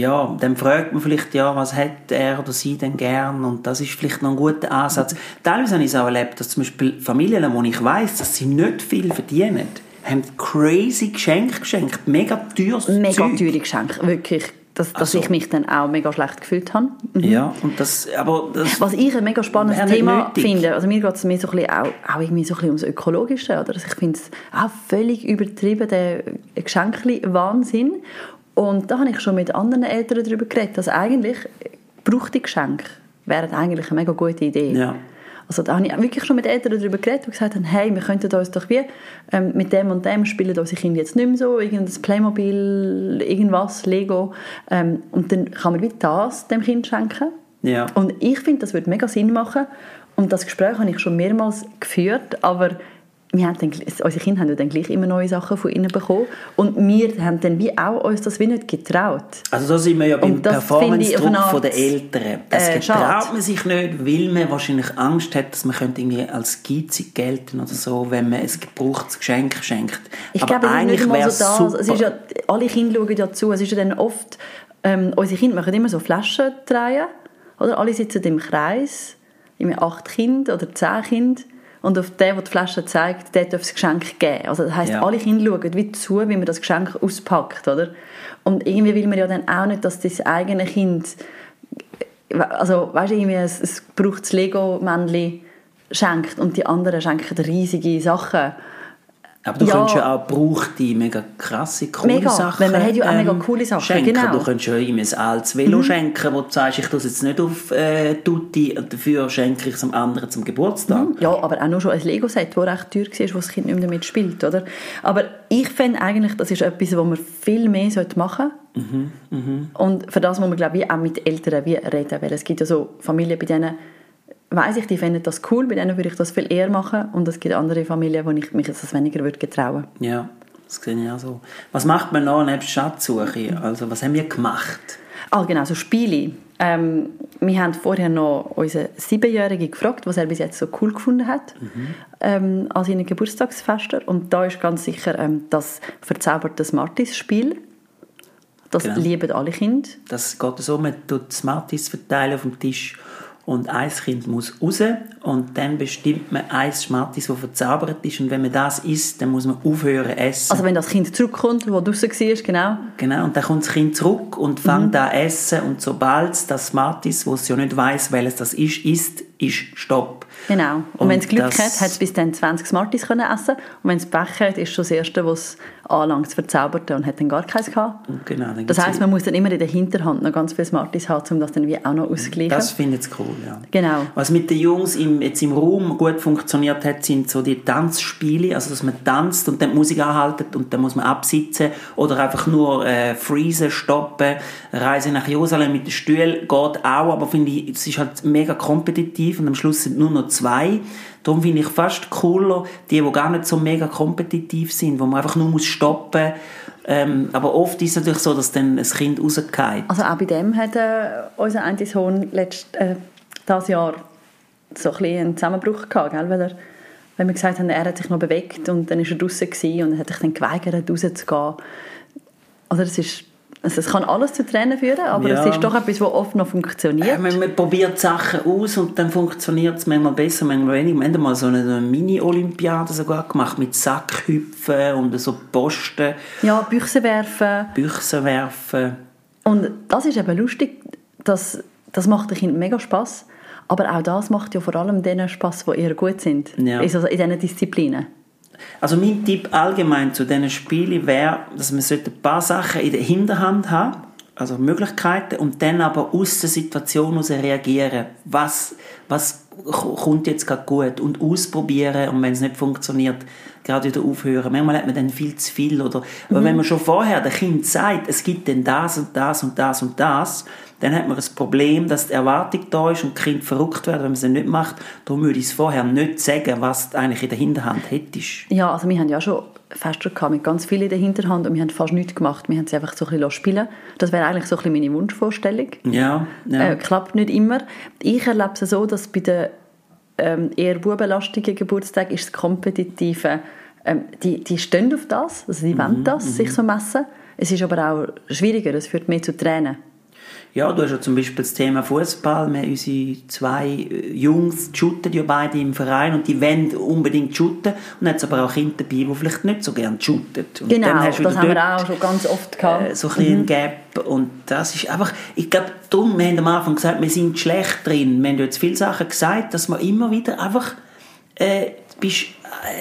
Ja, dann fragt man vielleicht, ja, was hat er oder sie denn gern? Und das ist vielleicht noch ein guter Ansatz. Teilweise habe ich es auch erlebt, dass zum Beispiel Familien, wo ich weiß, dass sie nicht viel verdienen, haben crazy Geschenke geschenkt. Mega teures Mega teure Geschenke, wirklich dass, dass so. ich mich dann auch mega schlecht gefühlt habe. Mhm. Ja, und das, aber das Was ich ein mega spannendes Thema nötig. finde, also mir geht es mir so ein bisschen auch, auch irgendwie so ein bisschen ums Ökologische, oder? Also ich finde es auch völlig übertrieben, der Geschenkli-Wahnsinn. Und da habe ich schon mit anderen Eltern darüber geredet, dass eigentlich braucht die Geschenke wären eigentlich eine mega gute Idee. Ja. Also da habe ich wirklich schon mit Eltern darüber geredet, die gesagt haben, hey, wir könnten uns doch wie ähm, mit dem und dem spielen unsere Kinder jetzt nicht mehr so, irgendein Playmobil, irgendwas, Lego. Ähm, und dann kann man wie das dem Kind schenken. Ja. Und ich finde, das würde mega Sinn machen. Und das Gespräch habe ich schon mehrmals geführt, aber wir haben dann, unsere Kinder haben dann gleich immer neue Sachen von ihnen bekommen und wir haben dann wie auch uns das wie nicht getraut. Also da sind wir ja beim Performance-Druck der Eltern. Das äh, traut man sich nicht, weil man wahrscheinlich Angst hat, dass man könnte irgendwie als geizig gelten oder so, wenn man ein gebrauchtes Geschenk schenkt. Ich Aber glaube, eigentlich wäre so das. Super. Es ist ja, alle Kinder schauen ja zu. Es ist ja dann oft, ähm, unsere Kinder machen immer so Flaschen drehen, oder? Alle sitzen im Kreis, acht Kinder oder zehn Kinder und auf den, der die Flasche zeigt, der darf das Geschenk geben. Also das heisst, ja. alle Kinder schauen wie zu, wie man das Geschenk auspackt, oder? Und irgendwie will man ja dann auch nicht, dass das eigene Kind, also weißt du, irgendwie ein, ein gebrauchtes Lego-Männchen schenkt und die anderen schenken riesige Sachen. Aber du ja. könntest ja auch gebrauchte, mega krasse, coole mega. Sachen man hat ja auch mega ähm, coole Sachen, schenken. Genau. Du könntest ja ein altes Velo mhm. schenken, wo du sagst, ich tue es jetzt nicht auf äh, Tutti, dafür schenke ich es einem anderen zum Geburtstag. Mhm. Ja, aber auch nur schon ein Lego-Set, das recht teuer war, wo das Kind nicht mehr damit spielt, oder? Aber ich finde eigentlich, das ist etwas, was man viel mehr machen sollte. Mhm. Mhm. Und für das muss man, glaube ich, auch mit Eltern wie reden, weil es gibt ja so Familien, bei denen weiß ich, die finden das cool, bei denen würde ich das viel eher machen und es gibt andere Familien, wo ich mich das weniger würde getrauen. Ja, das sehe ich auch so. Was macht man noch neben Schatzsuche? Also was haben wir gemacht? Ah, genau, so Spiele. Ähm, wir haben vorher noch unseren Siebenjährigen gefragt, was er bis jetzt so cool gefunden hat mhm. ähm, an seinen Geburtstagsfesten. Und da ist ganz sicher ähm, das verzauberte Smarties-Spiel. Das genau. lieben alle Kinder. Das geht so, man tut Smarties verteilen auf dem Tisch und ein Kind muss raus und dann bestimmt man ein Schmatis, das verzaubert ist und wenn man das isst, dann muss man aufhören essen. Also wenn das Kind zurückkommt, wo draußen war, genau? Genau, und dann kommt das Kind zurück und fängt mhm. an essen und sobald das Smartis, wo es ja nicht weiß, welches das ist, isst, ist Stopp. Genau. Und, und wenn es Glück hat, hat es bis dann 20 Smarties können essen und wenn es Pech hat, ist schon das Erste, was anlangt, das Verzauberte und hat dann gar keins gehabt. Genau, das heisst, man muss dann immer in der Hinterhand noch ganz viele Smarties haben, um das dann wie auch noch auszugleichen. Das finde ich cool, ja. Genau. Was mit den Jungs im, jetzt im Raum gut funktioniert hat, sind so die Tanzspiele, also dass man tanzt und dann die Musik anhaltet und dann muss man absitzen oder einfach nur äh, freezen, stoppen, Reise nach Jerusalem mit den Stühlen geht auch, aber finde ich, es ist halt mega kompetitiv und am Schluss sind nur noch zwei. Darum finde ich fast cooler, die, die gar nicht so mega kompetitiv sind, wo man einfach nur muss stoppen muss. Ähm, aber oft ist es natürlich so, dass dann ein Kind rausgeht. Also auch bei dem hat äh, unser eine Sohn letzt, äh, Jahr so ein einen Zusammenbruch gehabt, gell? weil er wenn wir gesagt haben, er hat sich noch bewegt und dann war er draußen und hat sich dann geweigert, rauszugehen. Also das ist also es kann alles zu Tränen führen, aber ja. es ist doch etwas, was oft noch funktioniert. Ja, man, man, probiert Sachen aus und dann funktioniert es manchmal besser, manchmal weniger. Wir haben mal so eine, Mini-Olympiade sogar gemacht mit Sackhüpfen und so Posten. Ja, Büchse werfen. Büchse werfen. Und das ist eben lustig, das, das macht den Kindern mega Spass. Aber auch das macht ja vor allem denen Spass, die eher gut sind ja. also in diesen Disziplinen. Also mein Tipp allgemein zu diesen Spielen wäre, dass man ein paar Sachen in der Hinterhand haben also Möglichkeiten, und dann aber aus der Situation heraus reagieren. Was, was kommt jetzt gerade gut? Und ausprobieren, und wenn es nicht funktioniert, gerade wieder aufhören. Manchmal hat man dann viel zu viel. Oder, aber mhm. wenn man schon vorher dem Kind sagt, es gibt denn das und das und das und das, dann hat man das Problem, dass die Erwartung da ist und das Kind verrückt wird, wenn man es nicht macht. Darum würde ich es vorher nicht sagen, was du eigentlich in der Hinterhand hättest. Ja, also wir haben ja schon Feste gehabt mit ganz viel in der Hinterhand und wir haben fast nichts gemacht. Wir haben sie einfach so ein bisschen spielen Das wäre eigentlich so ein bisschen meine Wunschvorstellung. Ja, ja. Äh, klappt nicht immer. Ich erlebe es so, dass bei den ähm, eher bubenlastigen Geburtstagen ist das Kompetitive, ähm, die, die stehen auf das, also die mhm, wollen das, mhm. sich so messen. Es ist aber auch schwieriger, es führt mehr zu Tränen. Ja, du hast ja zum Beispiel das Thema Fußball. Wir unsere zwei Jungs shooten ja beide im Verein und die wollen unbedingt shooten. Und dann hat es aber auch Kinder dabei, die vielleicht nicht so gerne shooten. Und genau, das haben wir auch schon ganz oft gehabt. Äh, so ein bisschen mhm. Gap. Und das ist einfach, ich glaube, darum, wir haben am Anfang gesagt, wir sind schlecht drin. Wir haben jetzt viele Sachen gesagt, dass man immer wieder einfach, äh, bist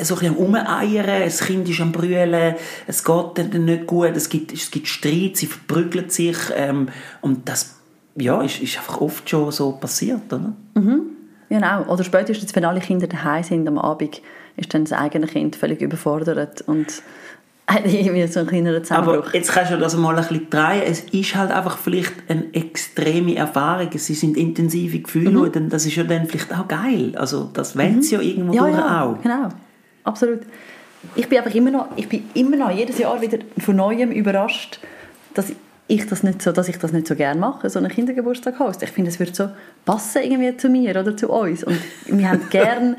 so ein bisschen am Umeiern, das Kind ist am Brüllen, es geht dann nicht gut, es gibt, es gibt Streit, sie verprügeln sich. Ähm, und das ja, ist, ist einfach oft schon so passiert, oder? Mhm. Genau, oder spätestens, wenn alle Kinder daheim sind am Abend, ist dann das eigene Kind völlig überfordert und hat irgendwie so einen Zusammenbruch. Aber jetzt kannst du das mal ein bisschen drehen. Es ist halt einfach vielleicht eine extreme Erfahrung. Es sind intensive Gefühle mhm. und das ist ja dann vielleicht auch geil. Also das wollen mhm. sie ja irgendwo ja, durch ja, auch. genau absolut. Ich bin einfach immer noch, ich bin immer noch jedes Jahr wieder von Neuem überrascht, dass ich das nicht so, dass ich das nicht so gerne mache, so einen Kindergeburtstag host. Ich finde, es würde so passen irgendwie zu mir oder zu uns. Und wir haben gerne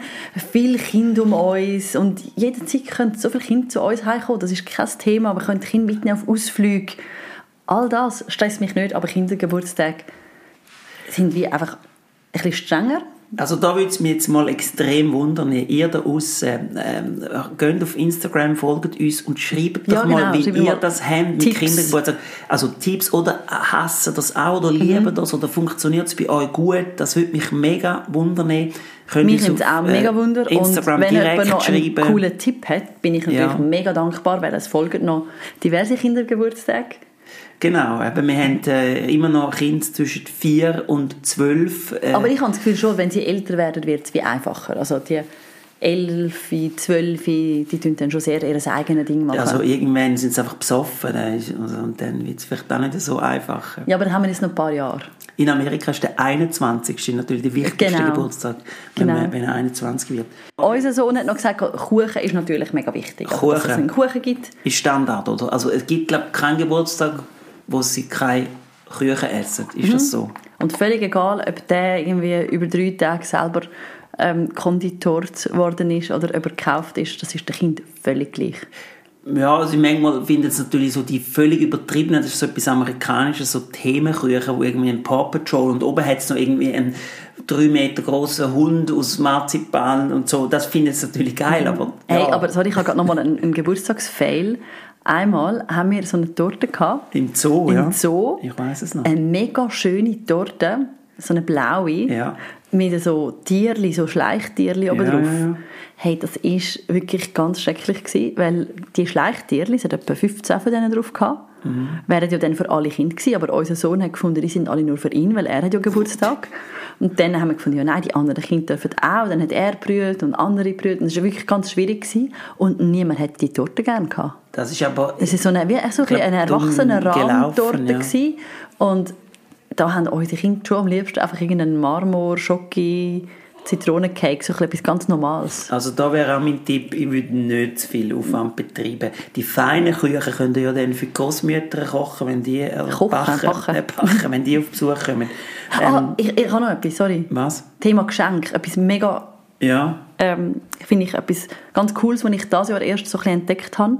viele Kinder um uns und jederzeit können so viele Kinder zu uns heimkommen. Das ist kein Thema, aber können Kinder mitnehmen auf Ausflüge. All das stresst mich nicht, aber Kindergeburtstage sind wie einfach ein bisschen strenger also da würde es mich jetzt mal extrem wundern, ihr da aussen, ähm, geht auf Instagram, folgt uns und schreibt doch ja, genau, mal, wie ihr mal das habt mit Kindergeburtstag. Also Tipps oder hassen das auch oder lieben mhm. das oder funktioniert es bei euch gut? Das würde mich mega wundern. Könnt mich nimmt es auch mega äh, wundern. Instagram und wenn jemand noch einen coolen Tipp hat, bin ich natürlich ja. mega dankbar, weil es folgen noch diverse Kindergeburtstage Genau, eben, wir haben äh, immer noch Kinder zwischen vier und zwölf. Äh. Aber ich habe das Gefühl schon, wenn sie älter werden, wird es wie einfacher. Also die elf, zwölf, die tun dann schon sehr ihr eigenes Ding machen. Also irgendwann sind sie einfach besoffen also, und dann wird es vielleicht auch nicht so einfach. Ja, aber dann haben wir jetzt noch ein paar Jahre. In Amerika ist der 21. natürlich der wichtigste genau. Geburtstag, wenn, genau. man, wenn er 21 wird. Unser Sohn hat noch gesagt, Kuchen ist natürlich mega wichtig. Kuchen, also, dass es einen Kuchen gibt. Ist Standard, oder? Also es gibt, glaube ich, keinen Geburtstag, wo sie keine Küche essen. Ist mhm. das so? Und völlig egal, ob der irgendwie über drei Tage selber ähm, konditort worden ist oder ob er gekauft ist, das ist dem Kind völlig gleich. Ja, also manchmal findet es natürlich so die völlig übertriebenen, das ist so etwas Amerikanisches, so Themenküchen, wo irgendwie ein Paw Patrol und oben hat es noch irgendwie einen drei Meter großen Hund aus Marzipan und so. Das findet es natürlich geil, aber... Ja. Hey, aber sorry, ich habe gerade nochmal einen, einen Geburtstagsfail. Einmal haben wir so eine Torte gehabt. Im Zoo, Im ja. Zoo. Ich weiß es noch. Eine mega schöne Torte, so eine blaue. Ja. Mit so Tierli, so Schleichtierli oben drauf. Ja. Hey, das ist wirklich ganz schrecklich gewesen, weil die Schleichtierli, es hat etwa 15 von denen drauf gehabt, mhm. wären ja dann für alle Kinder gewesen, aber unser Sohn hat gefunden, die sind alle nur für ihn, weil er hat ja Geburtstag. Und dann haben wir gefunden, ja nein, die anderen Kinder dürfen auch. Dann hat er brüht und andere brüht. Und das war wirklich ganz schwierig. Gewesen. Und niemand hat die Torte gerne gehabt. Das ist aber... Es ist so eine, wie so glaub, eine erwachsene Rahmentorte ja. Und da haben unsere Kinder schon am liebsten einfach irgendeinen Marmor, Schoki, Zitronencake, so etwas ganz Normales. Also da wäre auch mein Tipp, ich würde nicht zu viel Aufwand betreiben. Die feinen Küchen könnt ihr ja dann für die Großmütter kochen, wenn die äh, Kochen, backen, backen. Äh, backen, wenn die auf Besuch kommen. Ähm, ah, ich, ich habe noch etwas, sorry. Was? Thema Geschenk, etwas mega, Ja. ähm, finde ich etwas ganz Cooles, was ich dieses Jahr erst so ein bisschen entdeckt habe.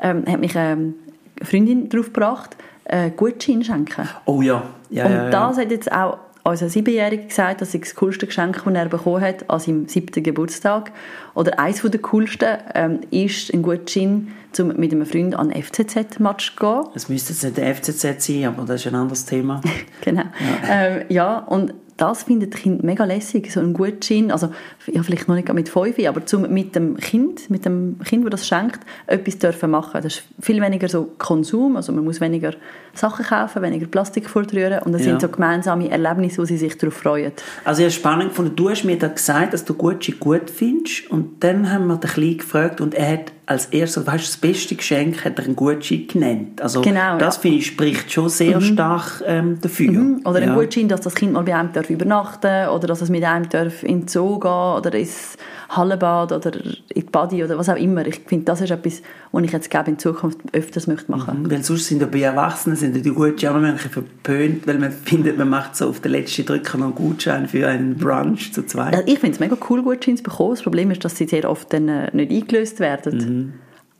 Ähm, hat mich ähm, eine Freundin darauf gebracht, äh, Gutschein schenken. Oh ja. ja, Und ja, ja. das hat jetzt auch unser Siebenjähriger gesagt, das ist das coolste Geschenk, das er bekommen hat an seinem siebten Geburtstag. Oder eines der coolsten ähm, ist ein Gutschein, um mit einem Freund an einen FCZ-Match zu gehen. Es müsste jetzt nicht der FCZ sein, aber das ist ein anderes Thema. genau. Ja. Ähm, ja, und das findet Kinder mega lässig, so ein Gutschein, also ja, vielleicht noch nicht mit fünf, aber zum, mit dem Kind, mit dem Kind, das das schenkt, etwas dürfen machen. Das ist viel weniger so Konsum, also man muss weniger Sachen kaufen, weniger Plastik fortrühren und das Ja. sind so gemeinsame Erlebnisse, wo sie sich darauf freuen. Also habe spannend gefunden, du hast mir da gesagt, dass du Gucci gut findest und dann haben wir den Kleinen gefragt und er hat als erstes, weißt du, das beste Geschenk hat er einen Gucci genannt. Also Genau, das ja. finde ich spricht schon sehr stark ähm, dafür. Oder ein ja. Gutschein, dass das Kind mal bei einem darf übernachten oder dass es mit einem darf in den Zoo gehen oder ins Hallenbad oder in die Body oder was auch immer. Ich finde, das ist etwas, was ich jetzt glaube in Zukunft öfters möchte machen Mhm, Weil sonst sind ja bei Erwachsenen sind ja die bisschen verpönt, weil man findet, man macht so auf den letzten Drücker noch einen Gutschein für einen Brunch zu zweit. Ja, ich finde es mega cool, Gutscheine zu bekommen. Das Problem ist, dass sie sehr oft dann äh, nicht eingelöst werden. Mhm.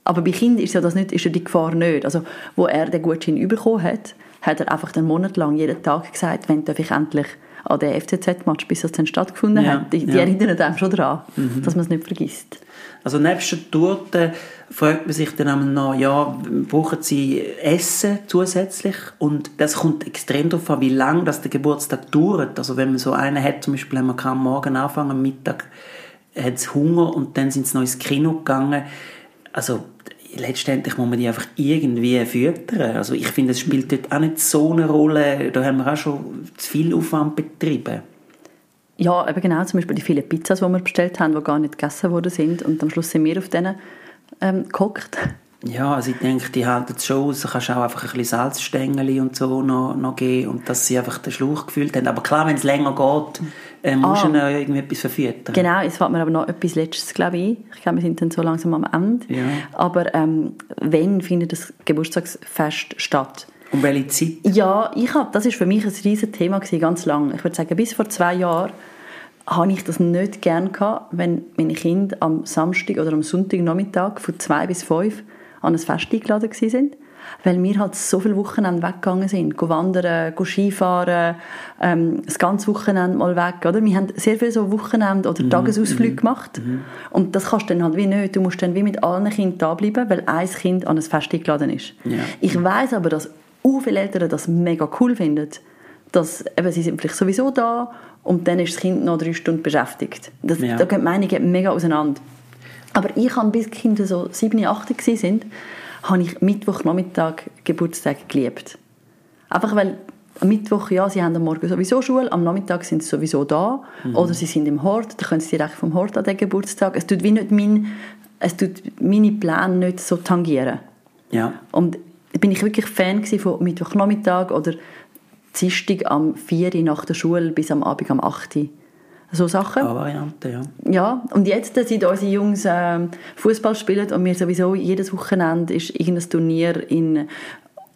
Aber bei Kindern ist ja das nicht, ist ja die Gefahr nicht. Also, wo er den Gutschein bekommen hat, hat er einfach einen Monat lang jeden Tag gesagt, wenn darf ich endlich an den FCZ-Match, bis das dann stattgefunden Ja, hat. Die, die ja. erinnern einem schon daran, dass man es nicht vergisst. Also nebst der Torte fragt man sich dann noch, ja, brauchen sie Essen zusätzlich? Und das kommt extrem darauf an, wie lange das der Geburtstag dauert. Also wenn man so einen hat, zum Beispiel, man kann am Morgen anfangen, am Mittag hat es Hunger und dann sind sie noch ins Kino gegangen. Also letztendlich muss man die einfach irgendwie füttern. Also ich finde, es spielt dort auch nicht so eine Rolle. Da haben wir auch schon zu viel Aufwand betrieben. Ja, eben genau, zum Beispiel die vielen Pizzas, die wir bestellt haben, die gar nicht gegessen worden sind. Und am Schluss sind wir auf denen ähm, gehockt. Ja, also ich denke, die halten es schon aus. Du kannst auch einfach ein bisschen Salzstängel und so noch, noch geben und dass sie einfach den Schlauch gefüllt haben. Aber klar, wenn es länger geht, äh, musst du Ah. ihnen irgendwie etwas verfüttern. Genau, jetzt fällt mir aber noch etwas Letztes, glaube ich. Ich glaube, wir sind dann so langsam am Ende. Ja. Aber ähm, wann findet das Geburtstagsfest statt? Um welche Zeit? Ja, ich hab, das ist für mich ein riesiges Thema gewesen, ganz lang. Ich würde sagen, bis vor zwei Jahren habe ich das nicht gern gehabt, wenn meine Kinder am Samstag oder am Sonntagnachmittag von zwei bis fünf an ein Fest eingeladen sind. Weil wir halt so viele Wochenende weggegangen sind. Go wandern, go Skifahren, ähm, das ganze Wochenende mal weg. Oder? Wir haben sehr viele so Wochenende- oder Tagesausflüge gemacht. Und das kannst du dann halt wie nicht. Du musst dann wie mit allen Kindern da bleiben, weil ein Kind an ein Fest eingeladen ist. Ja. Ich weiß aber, dass u viele Eltern das mega cool finden. Dass eben, sie sind vielleicht sowieso da und dann ist das Kind noch drei Stunden beschäftigt. Das, Ja. Da gehen die Meinungen mega auseinander. Aber ich habe, bis die Kinder so 7, 8 gewesen sind, habe ich Mittwochnachmittag Geburtstag geliebt. Einfach weil am Mittwoch, ja, sie haben am Morgen sowieso Schule, am Nachmittag sind sie sowieso da. Oder sie sind im Hort, dann können sie direkt vom Hort an den Geburtstag. Es tut wie nicht mein, es tut meine Pläne nicht so tangieren. Ja. Und da bin ich wirklich Fan von Mittwochnachmittag oder Dienstag am 4 Uhr nach der Schule bis am Abend am 8 Uhr. So Sachen. Eine Variante, ja. Ja, und jetzt, seit unsere Jungs ähm, Fußball spielen und wir sowieso jedes Wochenende ist irgendein Turnier in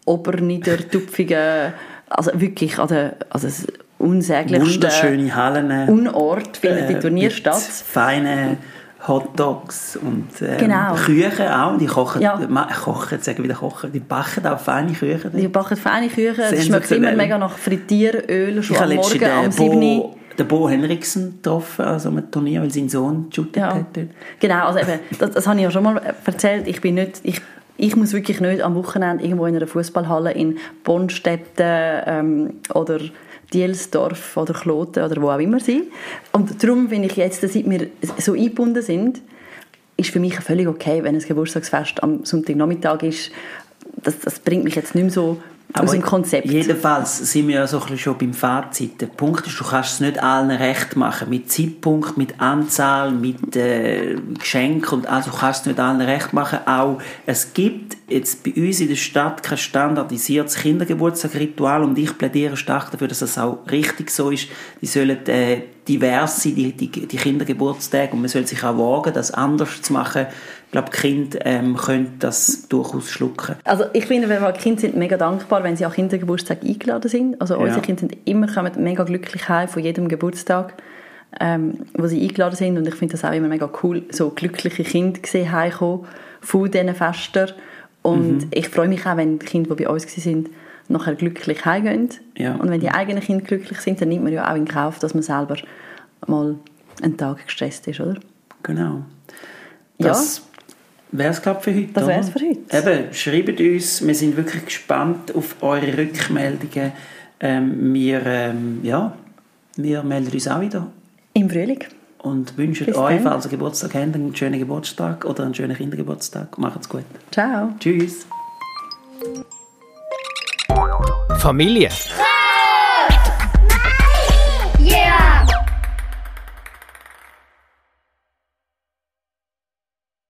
Oberniedertupfingen, also wirklich an der, also das unsäglichste Wunderschöne Hallen. Unort findet die äh, Turnier statt. feinen Hotdogs und ähm, Genau. Küchen auch. Die kochen, Ja. kochen, jetzt sagen wieder kochen, die backen auch feine Küchen. Die backen feine Küchen, es schmeckt immer mega nach Frittieröl, schon Ich am Morgen am den 7 Uhr. Bo, den Bo Henriksen getroffen, also einem Turnier, weil sein Sohn geshootet Ja, hat. genau, also eben, das, das habe ich ja schon mal erzählt. Ich bin nicht, ich, ich muss wirklich nicht am Wochenende irgendwo in einer Fußballhalle in Bonstetten ähm, oder Dielsdorf oder Kloten oder wo auch immer sein. Und darum finde ich jetzt, seit wir so eingebunden sind, ist für mich völlig okay, wenn ein Geburtstagsfest am Sonntagnachmittag ist. Das, das bringt mich jetzt nicht mehr so aus dem Konzept. Jedenfalls sind wir ja so ein bisschen schon beim Fazit. Der Punkt ist, du kannst es nicht allen recht machen. Mit Zeitpunkt, mit Anzahl, mit äh, Geschenk und also du kannst es nicht allen recht machen. Auch es gibt jetzt bei uns in der Stadt kein standardisiertes Kindergeburtstagritual und ich plädiere stark dafür, dass das auch richtig so ist. Die sollen äh, divers sein, die, die, die Kindergeburtstage und man soll sich auch wagen, das anders zu machen. Ich glaube, die Kinder ähm, können das durchaus schlucken. Also ich finde, wenn wir Kinder sind mega dankbar, wenn sie an Kindergeburtstag eingeladen sind. Also ja. unsere Kinder sind immer kommen mega glücklich heim von jedem Geburtstag ähm, wo sie eingeladen sind und ich finde das auch immer mega cool, so glückliche Kinder gesehen heimkommen von diesen Festen und mhm. ich freue mich auch, wenn die Kinder, die bei uns sind, nachher glücklich heimgehen ja. und wenn die eigenen Kinder glücklich sind, dann nimmt man ja auch in Kauf, dass man selber mal einen Tag gestresst ist, oder? Genau. Das ja. wäre es, glaube für heute. Das wäre es für heute. Eben, schreibt uns, wir sind wirklich gespannt auf eure Rückmeldungen. Ähm, wir, ähm, ja, wir melden uns auch wieder im Frühling. Und wünsche Bis euch, falls ihr Geburtstag habt, einen schönen Geburtstag oder einen schönen Kindergeburtstag. Macht's gut. Ciao. Tschüss. Familie.